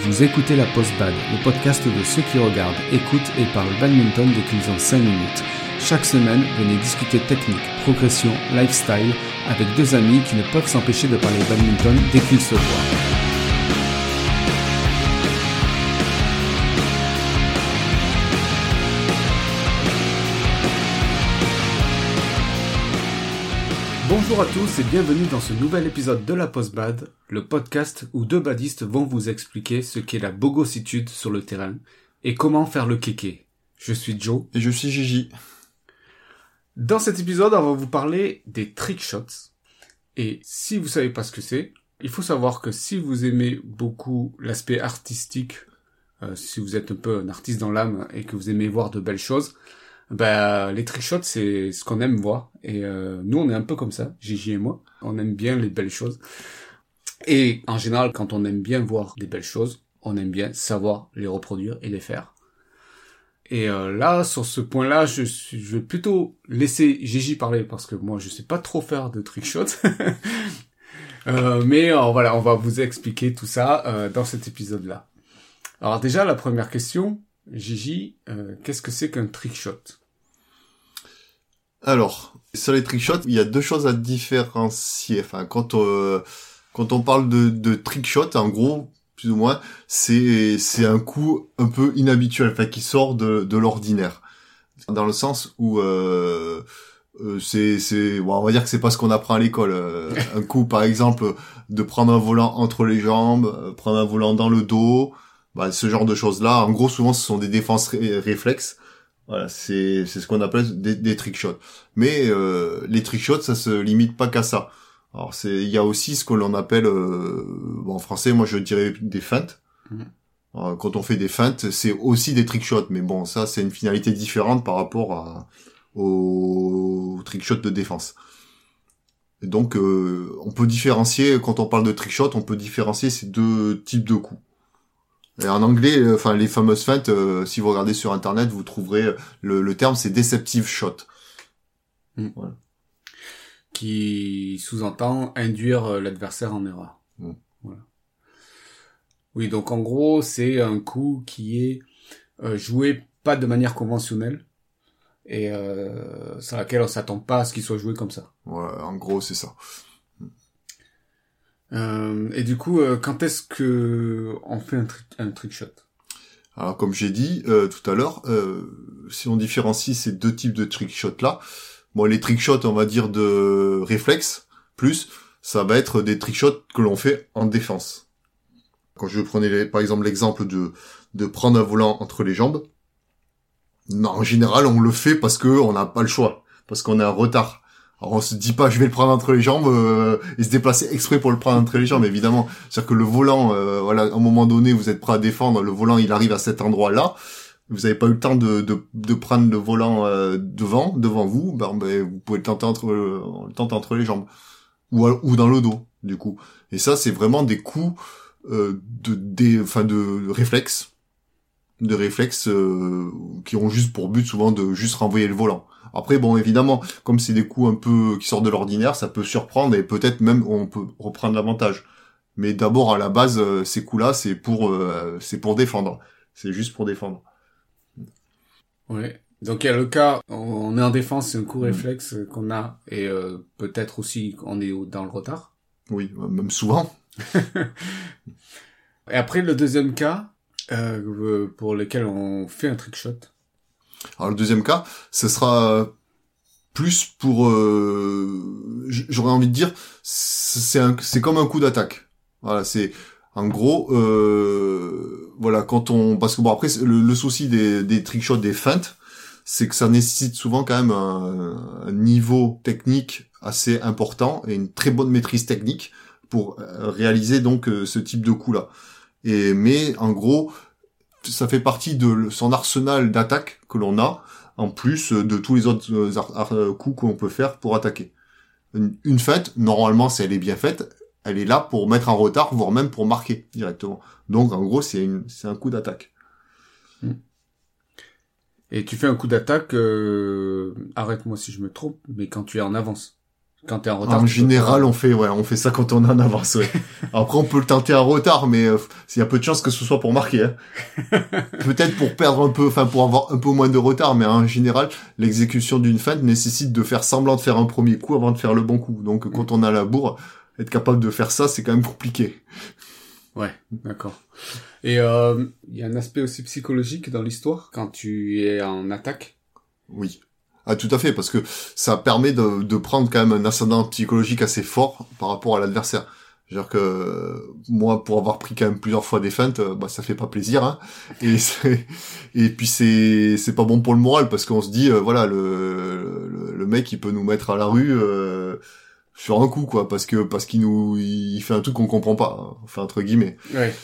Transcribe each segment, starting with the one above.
Vous écoutez la Post Bad, le podcast de ceux qui regardent, écoutent et parlent badminton dès qu'ils ont 5 minutes. Chaque semaine, venez discuter technique, progression, lifestyle avec deux amis qui ne peuvent s'empêcher de parler badminton dès qu'ils se voient. Bonjour à tous et bienvenue dans ce nouvel épisode de la Post-Bad, le podcast où deux badistes vont vous expliquer ce qu'est la bogossitude sur le terrain et comment faire le kéké. Je suis Joe. Et je suis Gigi. Dans cet épisode, on va vous parler des trick shots. Et si vous savez pas ce que c'est, il faut savoir que si vous aimez beaucoup l'aspect artistique, euh, si vous êtes un peu un artiste dans l'âme et que vous aimez voir de belles choses, bah, les trickshots, c'est ce qu'on aime voir. Et euh, nous, on est un peu comme ça, Gigi et moi. On aime bien les belles choses. Et en général, quand on aime bien voir des belles choses, on aime bien savoir les reproduire et les faire. Et euh, là, sur ce point-là, je, je vais plutôt laisser Gigi parler parce que moi, je sais pas trop faire de trickshots. euh, mais euh, voilà, on va vous expliquer tout ça euh, dans cet épisode-là. Alors déjà, la première question, Gigi, euh, qu'est-ce que c'est qu'un trickshot Alors, sur les trickshots, il y a deux choses à différencier. Enfin, quand euh, quand on parle de, de trickshot, en gros, plus ou moins, c'est c'est un coup un peu inhabituel, enfin qui sort de, de l'ordinaire, dans le sens où euh, euh, c'est c'est bon, on va dire que c'est pas ce qu'on apprend à l'école. Euh, un coup, par exemple, de prendre un volant entre les jambes, euh, prendre un volant dans le dos, bah, ce genre de choses là. En gros, souvent, ce sont des défenses ré- réflexes. Voilà, c'est c'est ce qu'on appelle des, des trick shots. Mais euh, les trick shots, ça se limite pas qu'à ça. Alors c'est il y a aussi ce que l'on appelle euh, bon, en français, moi je dirais des feintes. Mhm. Alors, quand on fait des feintes, c'est aussi des trick shots, mais bon, ça c'est une finalité différente par rapport à aux trick shots de défense. Et donc euh, on peut différencier quand on parle de trick shot, on peut différencier ces deux types de coups. Et en anglais, euh, enfin les fameuses feintes, euh, si vous regardez sur internet, vous trouverez euh, le, le terme, c'est deceptive shot. qui sous-entend induire euh, l'adversaire en erreur. Mm. Voilà. Oui, donc en gros, c'est un coup qui est euh, joué pas de manière conventionnelle et euh, sur laquelle on s'attend pas à ce qu'il soit joué comme ça. Voilà, en gros, c'est ça. Euh, et du coup, euh, quand est-ce que on fait un, tri trick shot? Alors comme j'ai dit euh, tout à l'heure, euh, si on différencie ces deux types de trick shots là, bon les trick shots on va dire de réflexe, plus ça va être des trick shots que l'on fait en défense. Quand je prenais par exemple l'exemple de de prendre un volant entre les jambes, non, en général on le fait parce que on n'a pas le choix, parce qu'on est en retard. Alors on se dit pas je vais le prendre entre les jambes euh, et se déplacer exprès pour le prendre entre les jambes évidemment. C'est-à-dire que le volant, euh, voilà, à un moment donné vous êtes prêt à défendre, le volant il arrive à cet endroit-là, vous n'avez pas eu le temps de, de, prendre le volant euh, devant, devant vous, ben, ben, vous pouvez le tenter entre euh, le tenter entre les jambes ou à- ou dans le dos du coup. Et ça c'est vraiment des coups euh, de des enfin de réflexes de réflexes qui ont juste pour but souvent de juste renvoyer le volant. Après, bon, évidemment, comme c'est des coups un peu qui sortent de l'ordinaire, ça peut surprendre et peut-être même on peut reprendre l'avantage. Mais d'abord, à la base, euh, ces coups-là, c'est pour, euh, c'est pour défendre. C'est juste pour défendre. Ouais. Donc il y a le cas, on- on est en défense, c'est un coup Mm. réflexe qu'on a et euh, peut-être aussi qu'on est dans le retard. Oui, même souvent. Et après le deuxième cas, euh, pour lequel on fait un trick shot. Alors le deuxième cas, ce sera plus pour, euh, j'aurais envie de dire, c'est c'est comme un coup d'attaque. Voilà, c'est en gros, euh, voilà, quand on, parce que bon après le, souci des, des trick shots, des feintes, c'est que ça nécessite souvent quand même un, un niveau technique assez important et une très bonne maîtrise technique pour euh, réaliser donc euh, ce type de coup là. Et mais en gros, ça fait partie de son arsenal d'attaque que l'on a, en plus euh, de tous les autres euh, euh, coups qu'on peut faire pour attaquer. Une, feinte, normalement, si elle est bien faite, elle est là pour mettre en retard, voire même pour marquer directement. Donc, en gros, c'est un coup d'attaque. Et tu fais un coup d'attaque, arrête-moi si je me trompe, mais quand tu es en avance. Quand t'es en retard. En général, on fait, ouais, on fait ça quand on est en avance, ouais. Après, on peut le tenter en retard, mais euh, il y a peu de chances que ce soit pour marquer. Hein. Peut-être pour perdre un peu, enfin pour avoir un peu moins de retard, mais en général, l'exécution d'une feinte nécessite de faire semblant de faire un premier coup avant de faire le bon coup. Donc, quand on a la bourre, être capable de faire ça, c'est quand même compliqué. Ouais, d'accord. Et euh, il y a un aspect aussi psychologique dans l'histoire quand tu es en attaque? Oui. Ah, tout à fait, parce que ça permet de, de prendre quand même un ascendant psychologique assez fort par rapport à l'adversaire. C'est-à-dire que moi, pour avoir pris quand même plusieurs fois des feintes, euh, bah ça fait pas plaisir. Hein. Et et puis c'est c'est pas bon pour le moral parce qu'on se dit euh, voilà le, le le mec il peut nous mettre à la rue euh, sur un coup quoi parce que parce qu'il nous il fait un truc qu'on comprend pas. hein. Enfin entre guillemets. Ouais.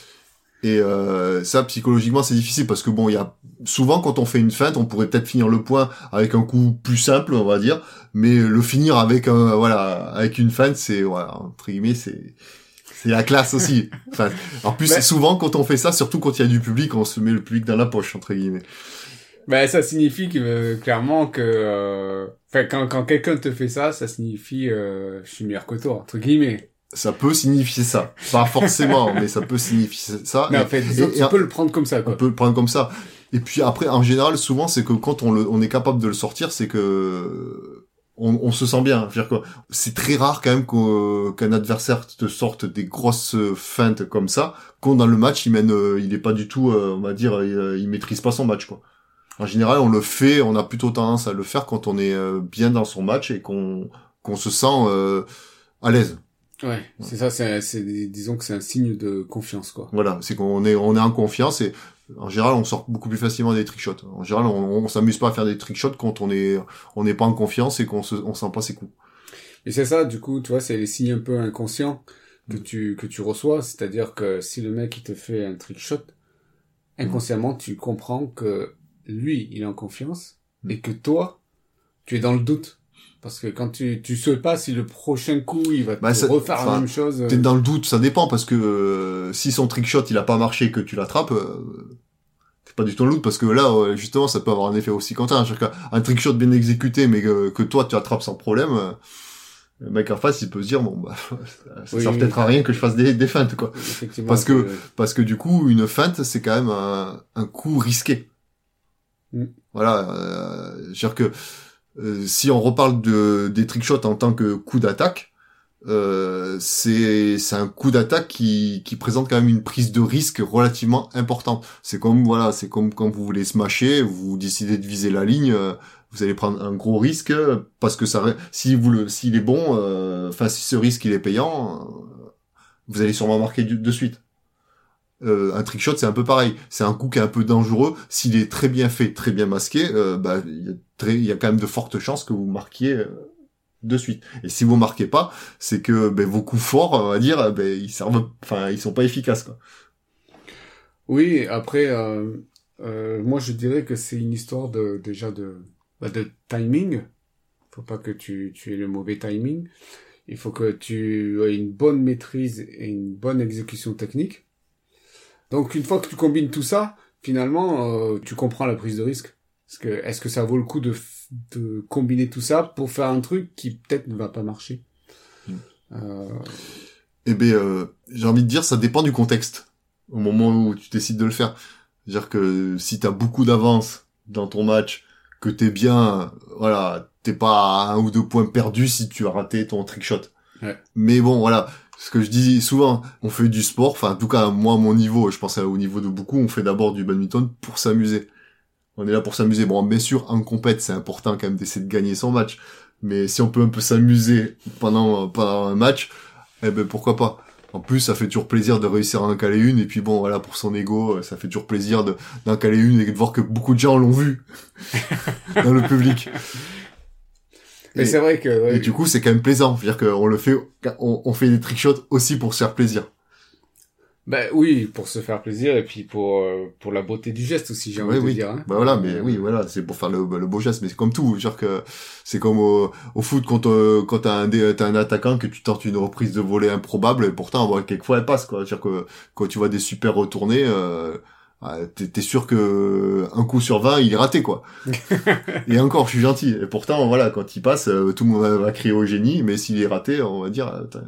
Et euh, ça, psychologiquement, c'est difficile parce que bon, il y a souvent quand on fait une feinte, on pourrait peut-être finir le point avec un coup plus simple, on va dire, mais le finir avec un voilà, avec une feinte, c'est voilà, entre guillemets, c'est c'est la classe aussi. Enfin, en plus, Mais- c'est souvent quand on fait ça, surtout quand il y a du public, on se met le public dans la poche entre guillemets. Ben ça signifie que euh, clairement que, euh, enfin quand quand quelqu'un te fait ça, ça signifie euh, je suis meilleur que toi entre guillemets. Ça peut signifier ça, pas forcément, mais ça peut signifier ça. Mais Et- en fait, et- que tu et- peux le prendre comme ça on quoi. peut le prendre comme ça. Et puis après, en général, souvent, c'est que quand on, le, on est capable de le sortir, c'est que on, on se sent bien. C'est très rare quand même qu'un adversaire te sorte des grosses feintes comme ça, quand dans le match, il mène, euh, il est pas du tout, euh, on va dire, il, il maîtrise pas son match, quoi. En général, on le fait, on a plutôt tendance à le faire quand on est euh, bien dans son match et qu'on qu'on se sent euh, à l'aise. Ouais, c'est ça, c'est c'est disons que c'est un signe de confiance quoi. Voilà, c'est qu'on est on est en confiance et en général on sort beaucoup plus facilement des trickshots. En général, on, on s'amuse pas à faire des trickshots quand on est on n'est pas en confiance et qu'on se on sent pas ses coups. Et c'est ça, du coup, tu vois, c'est les signes un peu inconscients que Mm. tu que tu reçois, c'est-à-dire que si le mec il te fait un trick shot, inconsciemment tu comprends que lui il est en confiance Mm. et que toi tu es dans le doute parce que quand tu tu sais pas si le prochain coup il va te Bah, ça- refaire la même chose. euh, T'es dans le doute, ça dépend parce que euh, si son trickshot il a pas marché que tu l'attrapes, euh, t'es pas du tout dans le doute parce que là euh, justement ça peut avoir un effet aussi contraire. C'est-à-dire qu'un trickshot bien exécuté mais que, que toi tu attrapes sans problème. euh, le mec en face, il peut se dire bon bah ça, Oui, sert oui. peut-être à rien que je fasse des, des feintes quoi. effectivement parce que- Parce que du coup, une feinte, c'est quand même un, un coup risqué. Mm. Voilà, euh, c'est-à-dire que euh, si on reparle de des trickshots en tant que coup d'attaque, euh, c'est un coup d'attaque qui qui présente quand même une prise de risque relativement importante. C'est comme voilà, c'est comme quand vous voulez smasher, vous décidez de viser la ligne, euh, vous allez prendre un gros risque parce que ça si vous le s'il est bon, euh, enfin si ce risque il est payant, vous allez sûrement marquer de suite. Euh, un trickshot, c'est un peu pareil. C'est un coup qui est un peu dangereux. S'il est très bien fait, très bien masqué, euh, bah, il y, a quand même de fortes chances que vous marquiez euh, de suite. Et si vous marquez pas, c'est que ben, vos coups forts, on va dire, ben, ils servent, enfin, ils sont pas efficaces. Quoi. Oui, après, euh, moi je dirais que c'est une histoire de déjà de, bah, de timing. Faut pas que tu, tu aies le mauvais timing. Il faut que tu aies une bonne maîtrise et une bonne exécution technique. Donc une fois que tu combines tout ça, finalement, euh, tu comprends la prise de risque. Parce que est-ce que ça vaut le coup de, combiner tout ça pour faire un truc qui peut-être ne va pas marcher? Mm. Euh, Eh ben, euh, j'ai envie de dire, ça dépend du contexte. Au moment où tu décides de le faire. C'est-à-dire que si t'as beaucoup d'avance dans ton match, que t'es bien, voilà, t'es pas à un ou deux points perdus si tu as raté ton trickshot. Ouais. Mais bon, voilà, ce que je dis souvent, on fait du sport, enfin, en tout cas, moi, à mon niveau, je pense au niveau de beaucoup, on fait d'abord du badminton pour s'amuser. On est là pour s'amuser. Bon, bien sûr, en compète, c'est important quand même d'essayer de gagner son match. Mais si on peut un peu s'amuser pendant, pendant un match, eh ben, pourquoi pas. En plus, ça fait toujours plaisir de réussir à en caler une, et puis bon, voilà, pour son ego, ça fait toujours plaisir de, d'en caler une et de voir que beaucoup de gens l'ont vu dans le public. Mais Et- c'est vrai que ouais, Et du coup, c'est quand même plaisant. C'est-à-dire qu'on le fait, on, on fait des trickshots aussi pour se faire plaisir. Ben oui, pour se faire plaisir et puis pour euh, pour la beauté du geste aussi, j'ai envie Oui, de oui. dire. Hein. Bah voilà, mais oui, voilà, c'est pour faire le, le beau geste, mais c'est comme tout. Genre que c'est comme au, au foot quand euh, quand t'as un t'as un attaquant que tu tentes une reprise de volée improbable et pourtant, bon, quelquefois elle passe quoi. C'est-à-dire que quand tu vois des super retournés, euh, t'es t'es sûr que un coup sur 20 il est raté quoi. et encore, je suis gentil. Et pourtant, voilà, quand il passe, euh, tout le monde va, crier au génie, mais s'il est raté, on va dire Attends,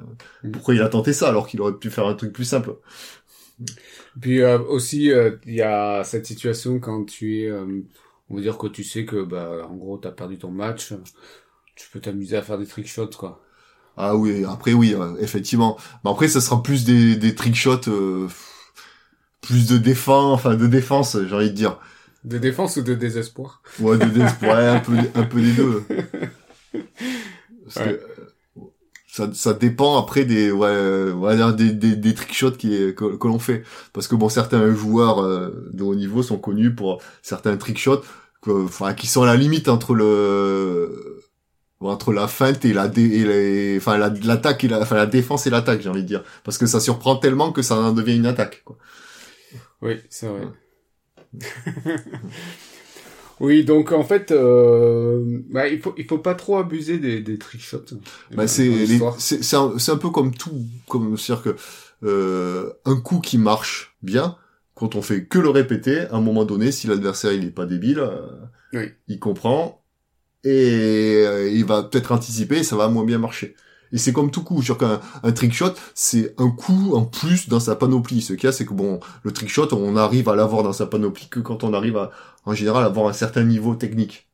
pourquoi il a tenté ça alors qu'il aurait pu faire un truc plus simple? Puis euh, aussi, euh, il y a cette situation quand tu es, euh, on va dire que tu sais que, bah, en gros, t'as perdu ton match, tu peux t'amuser à faire des trick shots, quoi. Ah oui, après oui, euh, effectivement. Mais après, ça sera plus des, des trick shots, euh, plus de défense, enfin de défense, j'ai envie de dire. De défense ou de désespoir? Ouais, de défense, ouais, un peu, un peu des deux. Parce que, Ouais. euh, ça, ça dépend après des, ouais, on va dire des, des, des trick shots qui, que, que l'on fait. Parce que bon, certains joueurs euh, de haut niveau sont connus pour certains trick shots, que, enfin, qui sont à la limite entre le, entre la feinte et la dé, et les, enfin, la- l'attaque et la, enfin, la défense et l'attaque, j'ai envie de dire. Parce que ça surprend tellement que ça en devient une attaque, quoi. Oui, c'est vrai. oui, donc en fait, euh, bah, il faut il faut pas trop abuser des, des trick shots. Bah, c'est c'est c'est un, un peu comme tout comme c'est à dire que euh, un coup qui marche bien quand on fait que le répéter à un moment donné si l'adversaire il est pas débile euh, Oui. il comprend et euh, il va peut-être anticiper et ça va moins bien marcher et c'est comme tout coup sur qu'un un trick shot c'est un coup en plus dans sa panoplie ce qu'il y a c'est que bon le trick shot on arrive à l'avoir dans sa panoplie que quand on arrive à en général avoir un certain niveau technique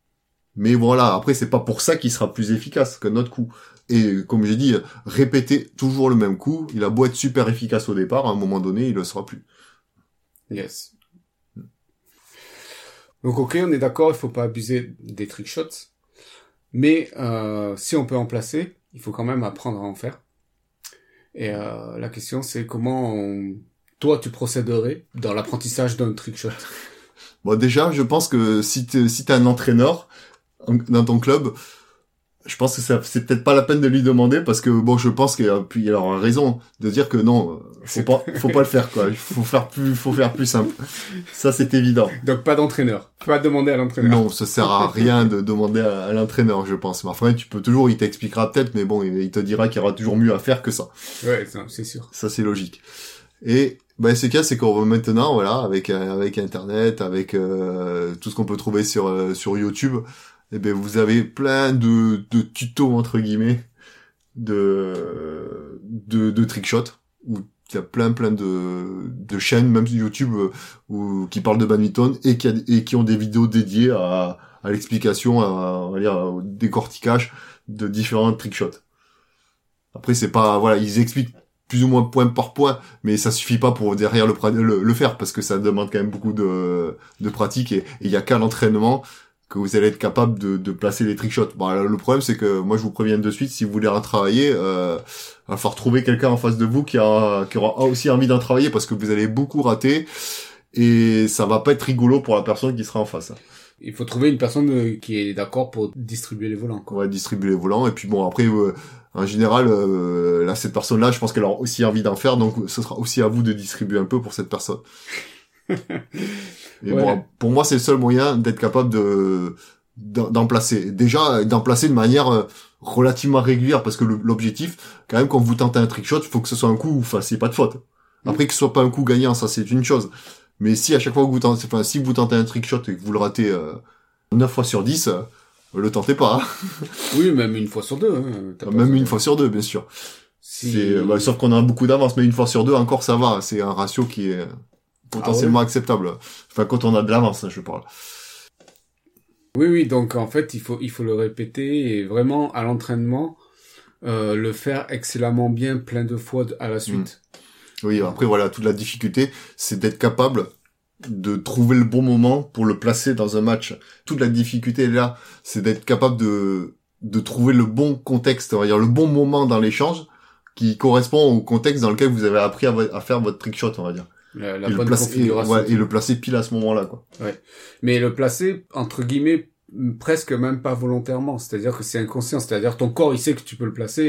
mais voilà après c'est pas pour ça qu'il sera plus efficace qu'un autre coup et comme j'ai dit, répéter toujours le même coup, il a beau être super efficace au départ, à un moment donné, il le sera plus. Yes. Donc ok, on est d'accord, il faut pas abuser des trick shots, mais euh, si on peut en placer, il faut quand même apprendre à en faire. Et euh, la question c'est comment toi tu procéderais dans l'apprentissage d'un trick shot? Bon, déjà, je pense que si t'es si t'es un entraîneur en- dans ton club, je pense que ça c'est peut-être pas la peine de lui demander parce que bon, je pense qu'il y a raison de dire que non, euh, faut pas faut pas le faire quoi. Il faut faire plus faut faire plus simple. Ça c'est évident. Donc pas d'entraîneur, pas demander à l'entraîneur. Non, ça sert à rien de demander à, à l'entraîneur, je pense. Mais enfin, tu peux toujours, il t'expliquera peut-être, mais bon, il, te dira qu'il y aura toujours mieux à faire que ça. Ouais, c'est sûr. Ça, c'est logique. Et ben, ce a, c'est qu'on va maintenant, voilà, avec avec Internet, avec euh, tout ce qu'on peut trouver sur euh, sur YouTube, eh ben vous avez plein de de tutos entre guillemets de de, de trickshots où il y a plein plein de de chaînes, même sur YouTube, euh, où, qui parlent de badminton et qui et qui ont des vidéos dédiées à à l'explication, à, on dire, au décortiquage de différents trickshots. Après, c'est pas, voilà, ils expliquent plus ou moins point par point, mais ça suffit pas pour derrière le, le, le faire parce que ça demande quand même beaucoup de, de pratique et il y a qu'à l'entraînement que vous allez être capable de, de placer les trickshots. Bon, alors, le problème c'est que moi je vous préviens de suite, si vous voulez en travailler, euh, va falloir trouver quelqu'un en face de vous qui, a, qui aura aussi envie d'en travailler parce que vous allez beaucoup rater et ça va pas être rigolo pour la personne qui sera en face. Il faut trouver une personne euh, qui est d'accord pour distribuer les volants. On Quoi. va distribuer les volants et puis bon après euh, en général euh, là cette personne là je pense qu'elle aura aussi envie d'en faire donc ce sera aussi à vous de distribuer un peu pour cette personne et Ouais. bon pour moi c'est le seul moyen d'être capable de d'en placer déjà d'en placer de manière euh, relativement régulière parce que l'objectif quand même quand vous tentez un trick shot il faut que ce soit un coup où vous fassiez pas de faute après que ce soit pas un coup gagnant ça c'est une chose mais si à chaque fois que vous tentez enfin si vous tentez un trick shot et que vous le ratez euh, 9 fois sur 10 euh, le tentez pas hein. Oui, même une fois sur deux. Hein. Même une fois sur deux, bien sûr. Si... C'est, bah, sauf qu'on a beaucoup d'avance, mais une fois sur deux, encore ça va. C'est un ratio qui est potentiellement acceptable. Enfin, quand on a de l'avance, hein, je parle. Oui, oui, donc en fait, il faut, il faut le répéter et vraiment à l'entraînement, euh, le faire excellemment bien plein de fois à la suite. Oui, après voilà, toute la difficulté, c'est d'être capable de trouver le bon moment pour le placer dans un match. Toute la difficulté là, c'est d'être capable de de trouver le bon contexte, on va dire le bon moment dans l'échange qui correspond au contexte dans lequel vous avez appris à, à faire votre trick shot, on va dire. La, la et, le bonne placer, et, configuration. ouais, et le placer pile à ce moment-là, quoi. Mais le placer, entre guillemets, presque même pas volontairement. C'est-à-dire que c'est inconscient. C'est-à-dire ton corps, il sait que tu peux le placer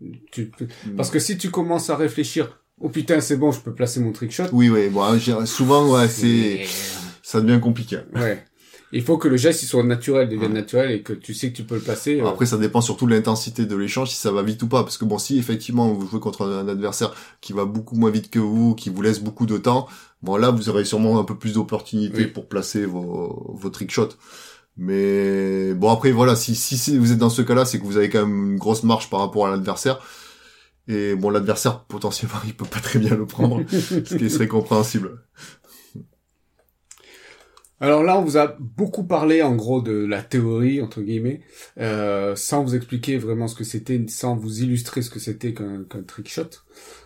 et tu peux- Parce que si tu commences à réfléchir, oh putain, c'est bon, je peux placer mon trick shot. Oui, oui, bon, souvent, ouais, c'est, ça devient compliqué. Ouais. Il faut que le geste il soit naturel, devienne naturel et que tu sais que tu peux le placer. euh, Après, ça dépend surtout de l'intensité de l'échange, si ça va vite ou pas. Parce que bon, si effectivement vous jouez contre un adversaire qui va beaucoup moins vite que vous, qui vous laisse beaucoup de temps, bon là, vous aurez sûrement un peu plus d'opportunités Oui. pour placer vos, vos trick shots. Mais bon, après, voilà, si, si vous êtes dans ce cas-là, c'est que vous avez quand même une grosse marge par rapport à l'adversaire. Et bon, l'adversaire, potentiellement, il peut pas très bien le prendre, ce qui serait compréhensible. Alors là, on vous a beaucoup parlé en gros de la théorie entre guillemets, euh, sans vous expliquer vraiment ce que c'était, sans vous illustrer ce que c'était qu'un qu'un trick shot.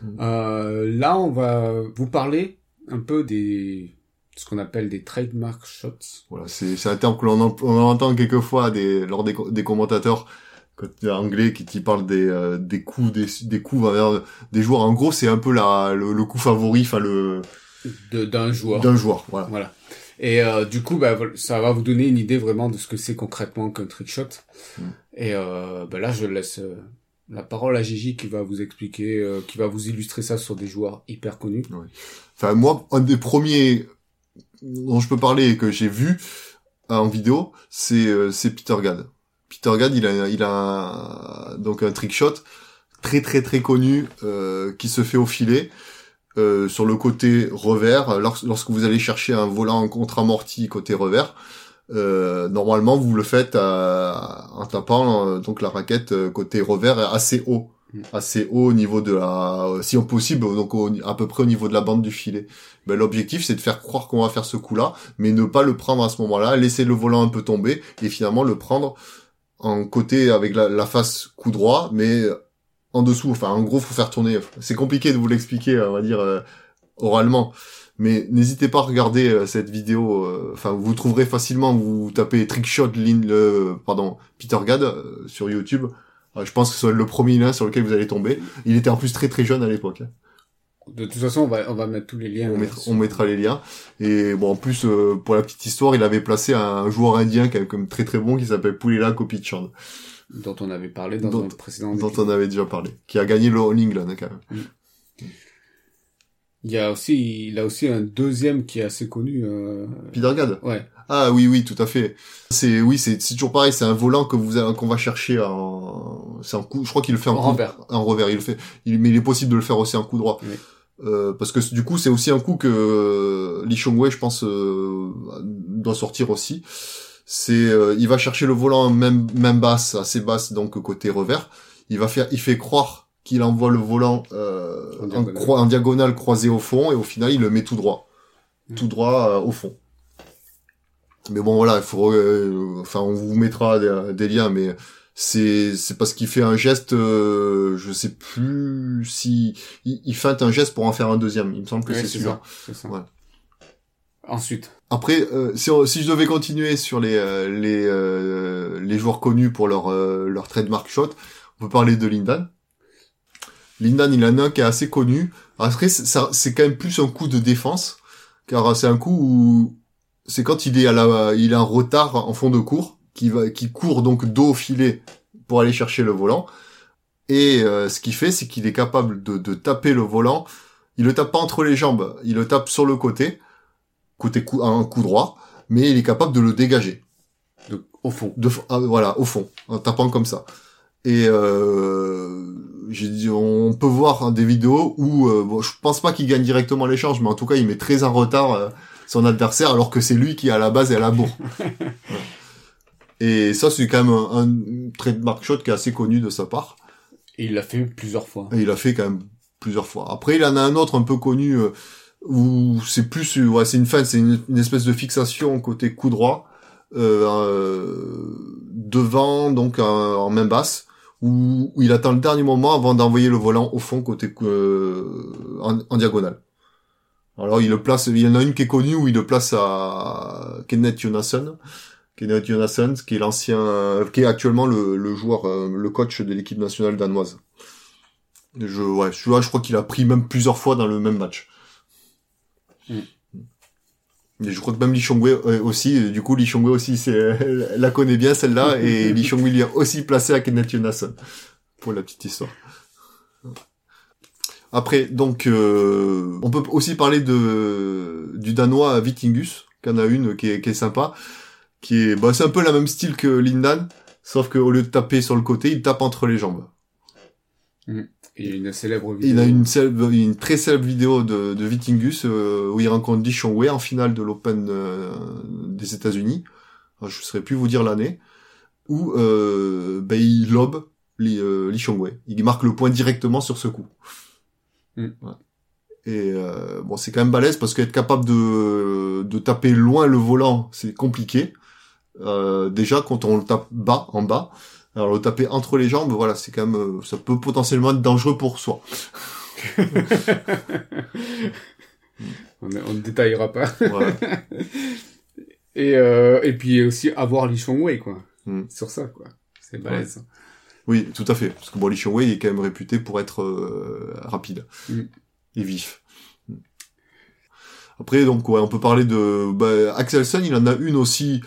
Mhm. Euh, là, on va vous parler un peu des ce qu'on appelle des trademark shots. Voilà, c'est un terme que l'on en- on entend quelquefois des, lors des, des commentateurs quand il y a anglais qui, qui parlent des, euh, des coups des, des coups envers des joueurs. En gros, c'est un peu la, le, le coup favori, enfin le de- d'un joueur. d'un joueur. Voilà. Voilà. Et euh, du coup, bah, ça va vous donner une idée vraiment de ce que c'est concrètement qu'un trick shot. Mm. Et euh, bah là, je laisse euh, la parole à Gigi qui va vous expliquer, euh, qui va vous illustrer ça sur des joueurs hyper connus. Enfin, moi, un des premiers dont je peux parler et que j'ai vu en vidéo, c'est euh, c'est Peter Gad. Peter Gad, il a il a un- donc un trick shot très très très connu euh, qui se fait au filet. Euh, sur le côté revers, lors- lorsque vous allez chercher un volant en contre-amorti côté revers, euh, normalement vous le faites à- en tapant euh, donc la raquette euh, côté revers assez haut, Mm. assez haut au niveau de la, si possible donc au- à peu près au niveau de la bande du filet. Ben, l'objectif c'est de faire croire qu'on va faire ce coup-là, mais ne pas le prendre à ce moment-là, laisser le volant un peu tomber et finalement le prendre en côté avec la, la face coup droit, mais en dessous. Enfin, en gros, faut faire tourner. C'est compliqué de vous l'expliquer, on va dire euh, oralement. Mais n'hésitez pas à regarder euh, cette vidéo. euh, Enfin, vous trouverez facilement. Vous tapez trickshot Lin, le, pardon, Peter Gad euh, sur YouTube. Euh, je pense que c'est le premier lien sur lequel vous allez tomber. Il était en plus très très jeune à l'époque. hein. De toute façon, on va, on va mettre tous les liens. On, mettra, on mettra les liens. Et bon, en plus, euh, pour la petite histoire, il avait placé un joueur indien quand même comme très très bon qui s'appelle Poulela Kopichan, dont on avait parlé dans Dont- un précédent dont on avait déjà parlé, qui a gagné le All England quand même. Il y a aussi, il a aussi un deuxième qui est assez connu. Euh... Peter Gad. Ouais. Ah oui oui tout à fait. C'est oui c'est c'est toujours pareil c'est un volant que vous qu'on va chercher en c'est un coup je crois qu'il le fait en, En coup- revers. en revers il le fait il, mais il est possible de le faire aussi en coup droit Oui. Euh, parce que du coup c'est aussi un coup que euh, Lee Chong Wei je pense euh, doit sortir aussi c'est euh, il va chercher le volant même même basse assez basse donc côté revers il va faire il fait croire qu'il envoie le volant euh, En en, diagonale. croi- en diagonale croisé au fond et au final il le met tout droit Mm. tout droit euh, au fond mais bon voilà, il faut, euh, enfin on vous mettra des, des liens, mais c'est c'est parce qu'il fait un geste, euh, je sais plus si il, il feinte un geste pour en faire un deuxième. Il me semble que Ouais, c'est celui-là. Ensuite. Après, euh, si, si je devais continuer sur les euh, les euh, les joueurs connus pour leur euh, leur trademark shot, on peut parler de Lindan. Lindan, il en a un qui est assez connu. Après, c'est- quand même plus un coup de défense, car c'est un coup où c'est quand il est à la il est en retard en fond de cours, qui va qui court donc dos au filet pour aller chercher le volant. Et euh, ce qu'il fait, c'est qu'il est capable de, de taper le volant. Il le tape pas entre les jambes, il le tape sur le côté côté coup, un coup droit, mais il est capable de le dégager. Donc, au fond. De, ah, voilà, au fond, en tapant comme ça. Et euh, j'ai dit, on peut voir hein, des vidéos où, euh, bon, je pense pas qu'il gagne directement l'échange, mais en tout cas, il met très en retard euh, son adversaire, alors que c'est lui qui à la base est à la bourre. Et ça, c'est quand même un, un trademark shot qui est assez connu de sa part. Et il l'a fait plusieurs fois. Et il a fait quand même plusieurs fois. Après, il en a un autre un peu connu euh, où c'est plus, ouais, c'est une fin, c'est une, une espèce de fixation côté coup droit euh, devant, donc en, main basse, où, où il attend le dernier moment avant d'envoyer le volant au fond côté euh, en, en diagonale. Alors il le place, il y en a une qui est connue où il le place à Kenneth Jonasson. Kenneth Jonasson, qui est l'ancien, euh, qui est actuellement le, le joueur, euh, le coach de l'équipe nationale danoise. Je, ouais, je crois qu'il a pris même plusieurs fois dans le même match. Mm. Et je crois que même Lee Chong-wei euh, aussi, euh, du coup, Lee Chong-wei aussi, c'est, elle la connaît bien celle-là, et Lee Chong-wei lui a aussi placé à Kenneth Jonason. Pour la petite histoire. Après, donc, euh, on peut aussi parler de, du danois Vitingus, qui en a une qui est, qui est sympa, qui est, bah, c'est un peu la même style que Lindan, sauf qu'au lieu de taper sur le côté, il tape entre les jambes. Il y a une célèbre vidéo. Il a une, célèbre- une très célèbre vidéo de, de Vitingus euh, où il rencontre Di Wei en finale de l'Open euh, des États-Unis. Alors, Je ne saurais plus vous dire l'année. Où euh, ben, il lobe Li, euh. Il marque le point directement sur ce coup. Mm. Ouais. Et euh, bon, c'est quand même balèze parce qu'être capable de, de taper loin le volant, c'est compliqué. Euh, déjà quand on le tape bas, en bas. Alors le taper entre les jambes, voilà, c'est quand même, euh, ça peut potentiellement être dangereux pour soi. on, ne détaillera pas. Voilà. Et, euh, et puis aussi avoir Li Wei quoi. Mm. Sur ça, quoi. C'est balèze. Oui, tout à fait. Parce que bon, Li Wei est quand même réputé pour être euh, rapide Mm. et vif. Mm. Après, donc, ouais, on peut parler de bah, Axelsen. Il en a une aussi.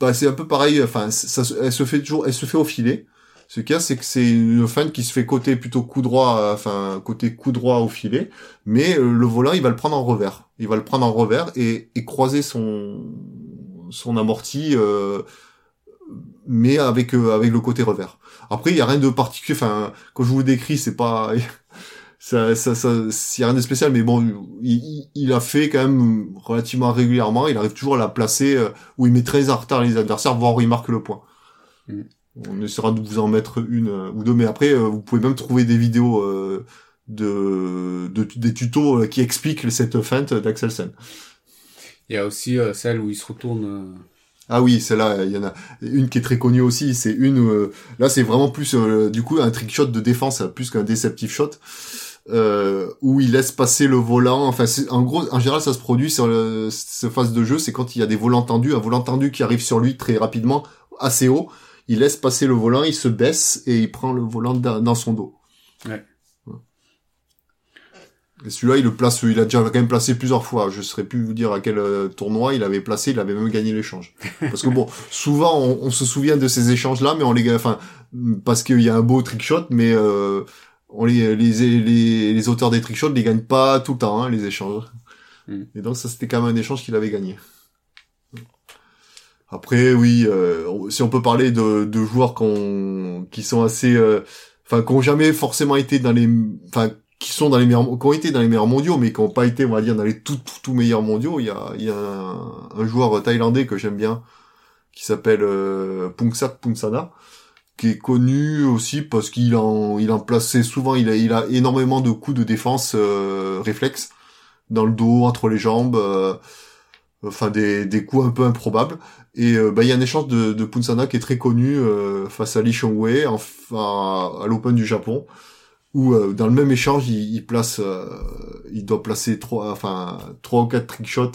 Bah, c'est un peu pareil. Enfin, ça, elle se fait toujours, elle se fait au filet. Ce qu'il y a, c'est que c'est une feinte qui se fait côté plutôt coup droit, enfin côté coup droit au filet, mais euh, le volant, il va le prendre en revers. Il va le prendre en revers et, et croiser son son amorti, euh, mais avec euh, avec le côté revers. Après, il y a rien de particulier. Enfin, quand je vous le décris, c'est pas ça, ça, ça, a rien de spécial, mais bon, il, il- a fait quand même relativement régulièrement. Il arrive toujours à la placer euh, où il met très en retard les adversaires, voire où il marque le point. Mm. On essaiera de vous en mettre une euh, ou deux, mais après, euh, vous pouvez même trouver des vidéos de, de des tutos qui expliquent cette feinte d'Axelsen. Il y a aussi celle où il se retourne. Ah oui, celle-là, il y en a une qui est très connue aussi. C'est une, euh, là, c'est vraiment plus euh, du coup un trick shot de défense, plus qu'un deceptive shot, euh, où il laisse passer le volant. Enfin, c'est- en gros, en général, ça se produit sur le, cette phase de jeu, c'est quand il y a des volants tendus, un volant tendu qui arrive sur lui très rapidement, assez haut. Il laisse passer le volant, il se baisse et il prend le volant dans son dos. Ouais. Et celui-là, il le place, il a déjà quand même placé plusieurs fois. Je saurais plus vous dire à quel euh, tournoi il avait placé, il avait même gagné l'échange. Parce que bon, souvent on, on se souvient de ces échanges-là, mais on les, enfin, parce qu'il y a un beau trick shot, mais euh, on les, les, les, les auteurs des trick shots les gagnent pas tout le temps, hein, les échanges. Mm. Et donc ça, c'était quand même un échange qu'il avait gagné. Après, oui, euh, si on peut parler de, de joueurs qu'on, qui sont assez, euh, enfin, qui ont jamais forcément été dans les, enfin, qui sont dans les meilleurs, qui ont été dans les meilleurs mondiaux, mais qui n'ont pas été, on va dire, dans les tout, tout, tout meilleurs mondiaux. Il y a, il y a un, un joueur thaïlandais que j'aime bien, qui s'appelle euh, Pungsat Pungsana, qui est connu aussi parce qu'il en, il en plaçait souvent, il a, il a énormément de coups de défense euh, réflexes dans le dos, entre les jambes, euh, enfin des, des coups un peu improbables. Et euh, bah, il y a un échange de, de Punsana qui est très connu euh, face à Li Chongwei enfin, à l'Open du Japon, où euh, dans le même échange, il, il place, il doit placer trois, enfin trois ou quatre trick shots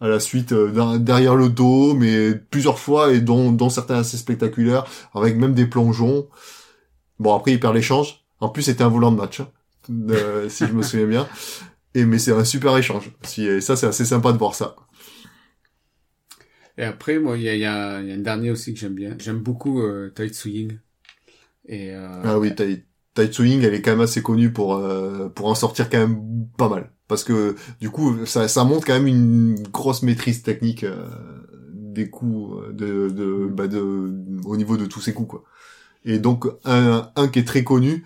à la suite euh, derrière le dos, mais plusieurs fois et dont, dont certains assez spectaculaires, avec même des plongeons. Bon après il perd l'échange. En plus c'était un volant de match, hein, euh, si je me souviens bien. Et mais c'est un super échange. Si, et ça c'est assez sympa de voir ça. Et après, moi, il y a, il y, a, y a un dernier aussi que j'aime bien. J'aime beaucoup euh, Tai Tzu Ying. Et euh, Ah oui, Tai, tai elle est quand même assez connue pour euh, pour en sortir quand même pas mal. Parce que du coup, ça, ça montre quand même une grosse maîtrise technique euh, des coups euh, de, de, bah de au niveau de tous ses coups quoi. Et donc un, un qui est très connu,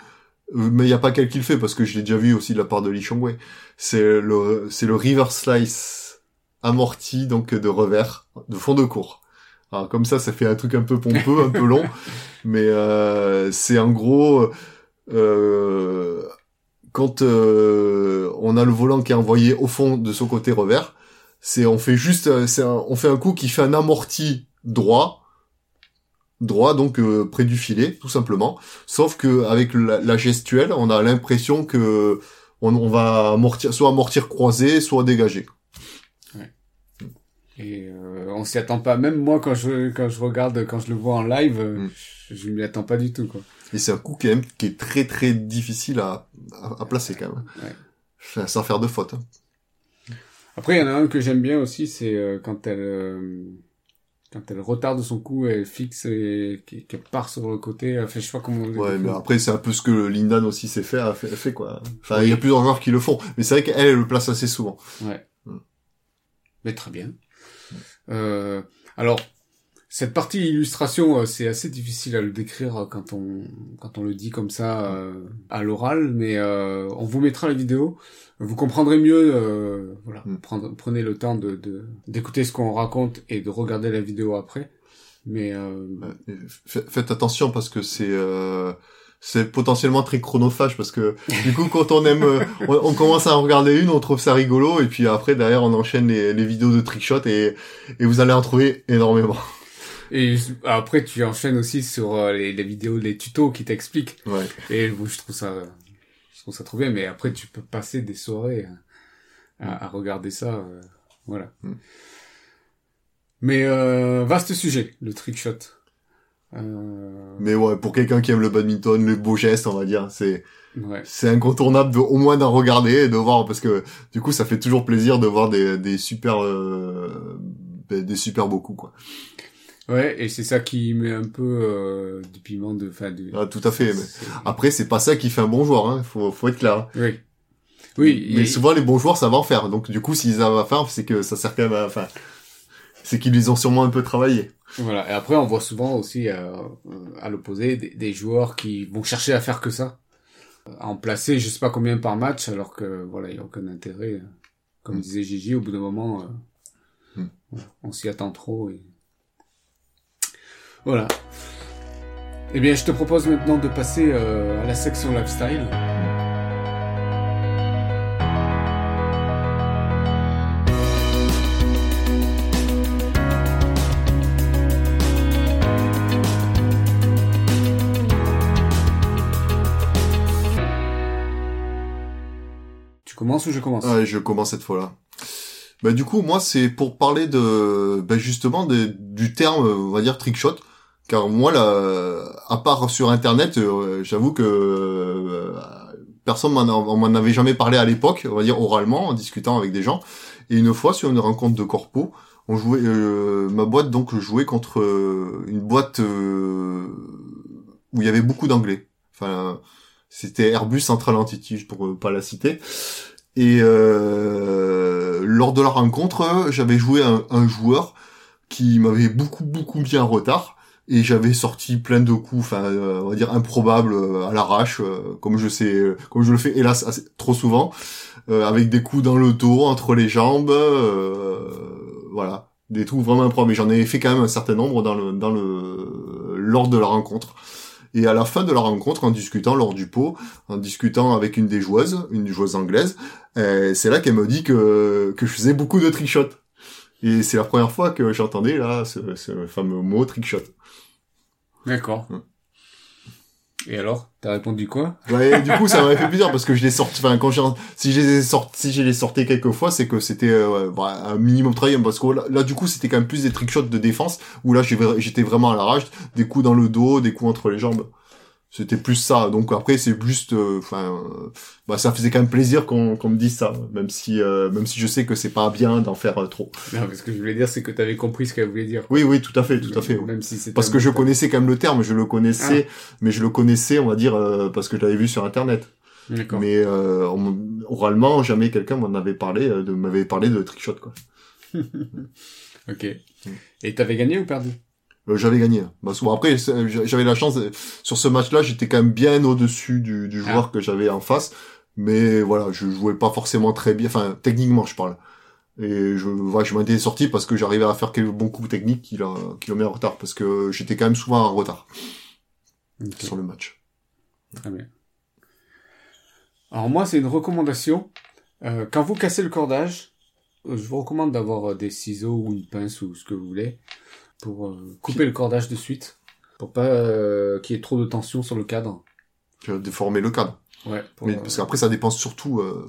euh, mais il y a pas qui le fait parce que je l'ai déjà vu aussi de la part de Li Chongwei. C'est le c'est le river slice amorti donc de revers de fond de cours. Alors comme ça, ça fait un truc un peu pompeux, un peu long, mais euh, c'est en gros euh, quand euh, on a le volant qui est envoyé au fond de son côté revers, c'est on fait juste euh, c'est on fait un coup qui fait un amorti droit droit donc euh, près du filet tout simplement sauf que avec la, la gestuelle on a l'impression que on, on va amortir soit amortir croisé soit dégager Et euh, on s'y attend pas. Même moi, quand je quand je regarde, quand je le vois en live, euh, Mm. je, je m'y attends pas du tout, quoi. Et c'est un coup quand même qui est très très difficile à, à, à placer quand même Ouais. Sans faire de faute hein. Après, il y en a un que j'aime bien aussi, c'est euh, quand elle euh, quand elle retarde son coup, elle fixe et qu'elle part sur le côté. Elle fait, je sais pas comment. on Ouais, mais après, c'est un peu ce que Lindan aussi sait faire, fait, fait quoi. Enfin, il y a plusieurs joueurs qui le font. Mais c'est vrai qu'elle, elle le place assez souvent. Ouais. Mm. Mais très bien. Euh, Alors, cette partie illustration, euh, c'est assez difficile à le décrire euh, quand on quand on le dit comme ça euh, à l'oral, mais euh, on vous mettra la vidéo. Vous comprendrez mieux. euh, voilà, Mm. prendre- prenez le temps de de- d'écouter ce qu'on raconte et de regarder la vidéo après. Mais euh, Faites attention parce que c'est euh, c'est potentiellement très chronophage parce que du coup quand on aime on, on commence à en regarder une on trouve ça rigolo et puis après derrière on enchaîne les, les vidéos de trickshot et et vous allez en trouver énormément. Et après tu enchaînes aussi sur euh, les, les vidéos, les tutos qui t'expliquent. Ouais. Et bon, je trouve ça, je trouve ça trop bien. Mais après, tu peux passer des soirées à, à- regarder ça, euh, voilà. Mm. Mais euh, vaste sujet, le trickshot. Euh, Mais ouais, pour quelqu'un qui aime le badminton, les beaux gestes, on va dire, c'est ouais. c'est incontournable de au moins d'en regarder et de voir parce que du coup ça fait toujours plaisir de voir des des super euh, des des super beaux coups quoi. Ouais, et c'est ça qui met un peu euh, du piment de, enfin, du. Ah, tout à fait. Mais après c'est pas ça qui fait un bon joueur, hein. Faut faut être clair. hein. Oui. Oui. Mais et- souvent les bons joueurs savent en faire. Donc du coup s'ils savent en faire, c'est que ça sert quand même à enfin c'est qu'ils les ont sûrement un peu travaillé. Voilà. Et après, on voit souvent aussi euh, euh, à l'opposé des, des joueurs qui vont chercher à faire que ça, à en placer je sais pas combien par match, alors que voilà, il y a aucun intérêt. Comme Mm. disait Gigi, au bout d'un moment, euh, Mm. on s'y attend trop. Et... Voilà. Eh bien, je te propose maintenant de passer euh, à la section lifestyle. Tu commences ou je commence? Ouais, je commence cette fois-là. Bah du coup, moi, c'est pour parler de, bah, justement, du terme, on va dire trickshot, car moi, là, à part sur Internet, euh, j'avoue que euh, personne m'en m'en avait jamais parlé à l'époque, on va dire oralement, en discutant avec des gens. Et une fois, sur une rencontre de corpo, on jouait, euh, ma boîte donc jouait contre une boîte où il y avait beaucoup d'anglais. Enfin, c'était Airbus Central Entity, pour pas la citer. Et lors de la rencontre, j'avais joué un, un joueur qui m'avait beaucoup beaucoup mis en retard et j'avais sorti plein de coups, enfin euh, on va dire improbables euh, à l'arrache, euh, comme je sais, comme je le fais hélas assez- trop souvent, avec des coups dans le dos, entre les jambes, voilà, des trucs vraiment improbables. Mais j'en ai fait quand même un certain nombre dans le dans le lors de la rencontre. Et à la fin de la rencontre, en discutant lors du pot, en discutant avec une des joueuses, une joueuse anglaise, c'est là qu'elle me dit que, que je faisais beaucoup de trickshot. Et c'est la première fois que j'entendais là ce, ce fameux mot trickshot. D'accord. Et alors? T'as répondu quoi? Ouais, du coup, ça m'avait fait plaisir parce que je l'ai sorti. Enfin, quand j'ai si je les ai sortis, si je les sortais quelques fois, c'est que c'était euh, bah, un minimum travaillé parce que là, là, du coup, c'était quand même plus des trickshots de défense où là, j'étais vraiment à la rage, des coups dans le dos, des coups entre les jambes. C'était plus ça. Donc après, c'est juste, euh, enfin, euh, bah, ça faisait quand même plaisir qu'on qu'on me dise ça, même si, euh, même si je sais que c'est pas bien d'en faire euh, trop. Non, parce que je voulais dire, c'est que t'avais compris ce qu'elle voulait dire. Oui, oui, tout à fait, tout à fait. Même si Parce que je connaissais quand même le terme, je le connaissais, mais je le connaissais, on va dire, euh, parce que je l'avais vu sur Internet. D'accord. Mais euh, oralement, jamais quelqu'un m'en avait parlé, de m'avait parlé de trickshot quoi. Ok. Et t'avais gagné ou perdu? J'avais gagné. Bah, souvent après, j'avais la chance euh, sur ce match-là, j'étais quand même bien au-dessus du, du joueur que j'avais en face, mais voilà, je jouais pas forcément très bien. Enfin, techniquement, je parle. Et je, voilà, je m'en étais sorti parce que j'arrivais à faire quelques bons coups techniques qui l'ont mis en retard, parce que j'étais quand même souvent en retard Ok. sur le match. Très bien. Alors moi, c'est une recommandation. Euh, quand vous cassez le cordage, euh, je vous recommande d'avoir euh, des ciseaux ou une pince ou ce que vous voulez pour euh, couper le cordage de suite, pour pas euh, qu'il y ait trop de tension sur le cadre. Déformé le cadre. Ouais. Pour, Mais euh, parce qu'après ça dépend surtout euh,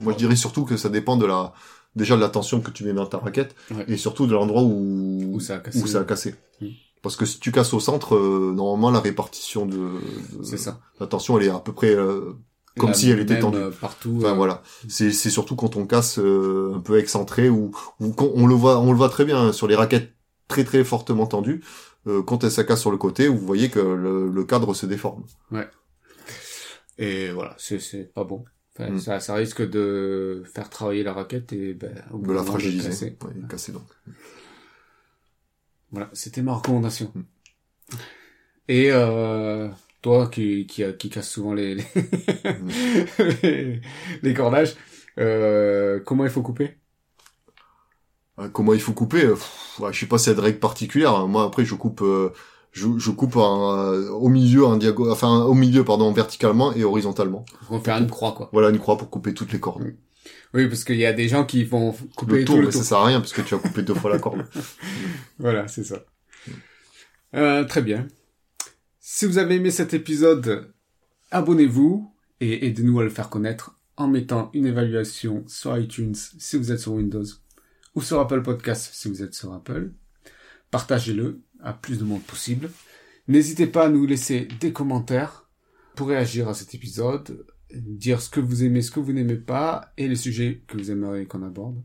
moi je dirais surtout que ça dépend de la déjà de la tension que tu mets dans ta raquette Ouais. et surtout de l'endroit où Où ça a cassé. où ça a cassé. Mm. Parce que si tu casses au centre euh, normalement la répartition de, de- ça. la tension elle est à peu près euh, Comme La si elle était tendue. partout. enfin euh, voilà, c'est c'est surtout quand on casse euh, un peu excentré ou ou on le voit on le voit très bien hein, sur les raquettes très très fortement tendues euh, quand elle ça casse sur le côté, vous voyez que le, le cadre se déforme. Et voilà, c'est c'est pas bon. Enfin, Mm. ça, ça risque de faire travailler la raquette et ben, au De la fragiliser, casser. ouais, casser donc. Voilà, c'était ma recommandation. Mm. Et euh, toi qui, qui, qui casse souvent les, les, les, les cordages, euh, comment il faut couper? Comment il faut couper euh, pff, Je sais pas de règles particulières. hein. Moi après je coupe, euh, je, je coupe en, euh, au milieu, diago, enfin au milieu pardon, verticalement et horizontalement. On va faire une croix, quoi. Voilà une croix pour couper toutes les cordes. Oui, parce qu'il y a des gens qui vont couper Le tour, tout le mais tour. ça sert à rien parce que tu vas couper deux fois la corde. Voilà, c'est ça. Euh, très bien. Si vous avez aimé cet épisode, abonnez-vous et aidez-nous à le faire connaître en mettant une évaluation sur iTunes si vous êtes sur Windows ou sur Apple Podcast si vous êtes sur Apple. Partagez-le à plus de monde possible. N'hésitez pas à nous laisser des commentaires pour réagir à cet épisode, dire ce que vous aimez, ce que vous n'aimez pas et les sujets que vous aimeriez qu'on aborde.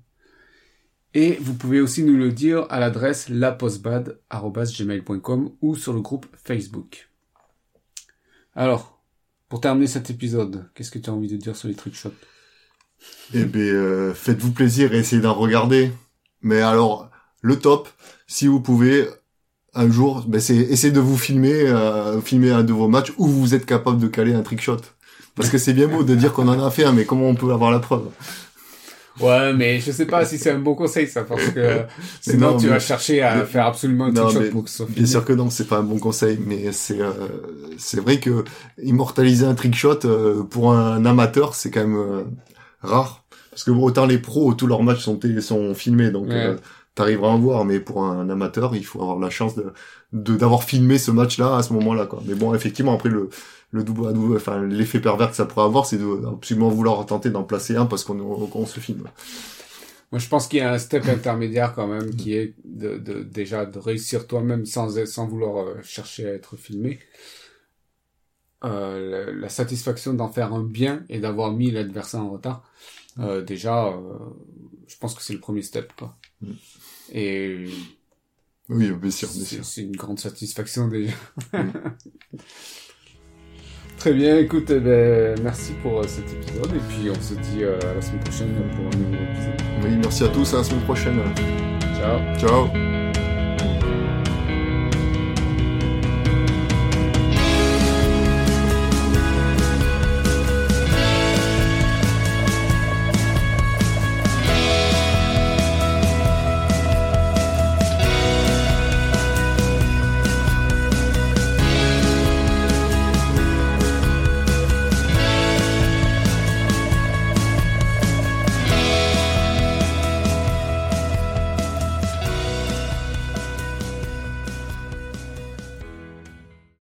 Et vous pouvez aussi nous le dire à l'adresse lapostbad.gmail.com ou sur le groupe Facebook. Alors, pour terminer cet épisode, qu'est-ce que tu as envie de dire sur les trickshots Eh ben, euh, faites-vous plaisir et essayez d'en regarder. Mais alors, le top, si vous pouvez, un jour, ben c'est essayez de vous filmer, euh, filmer un de vos matchs où vous êtes capable de caler un trickshot. Parce que c'est bien beau de dire qu'on en a fait un, mais comment on peut avoir la preuve? Ouais, mais je sais pas si c'est un bon conseil ça, parce que sinon non, tu vas chercher à mais- faire absolument un Non, pour que soit Bien sûr que non, c'est pas un bon conseil, mais c'est euh, c'est vrai que immortaliser un trickshot euh, pour un amateur, c'est quand même euh, rare. Parce que autant les pros, tous leurs matchs sont sont filmés, donc Ouais. euh, t'arriveras à en voir. Mais pour un amateur, il faut avoir la chance de de- d'avoir filmé ce match-là à ce moment-là, quoi. Mais bon, effectivement, après le le double à double, enfin l'effet pervers que ça pourrait avoir, c'est de absolument vouloir tenter d'en placer un parce qu'on on se filme. Moi, je pense qu'il y a un step intermédiaire quand même qui est de, de déjà de réussir toi-même sans sans vouloir euh, chercher à être filmé. Euh, la, satisfaction d'en faire un bien et d'avoir mis l'adversaire en retard. Euh, déjà, euh, je pense que c'est le premier step, quoi. Mm. Et Oui, bien sûr, bien c'est sûr. c'est une grande satisfaction déjà. Mm. Très bien, écoute, eh ben, merci pour cet épisode et puis on se dit à la semaine prochaine pour un nouveau épisode. Oui, merci à tous, à la semaine prochaine. Ciao Ciao.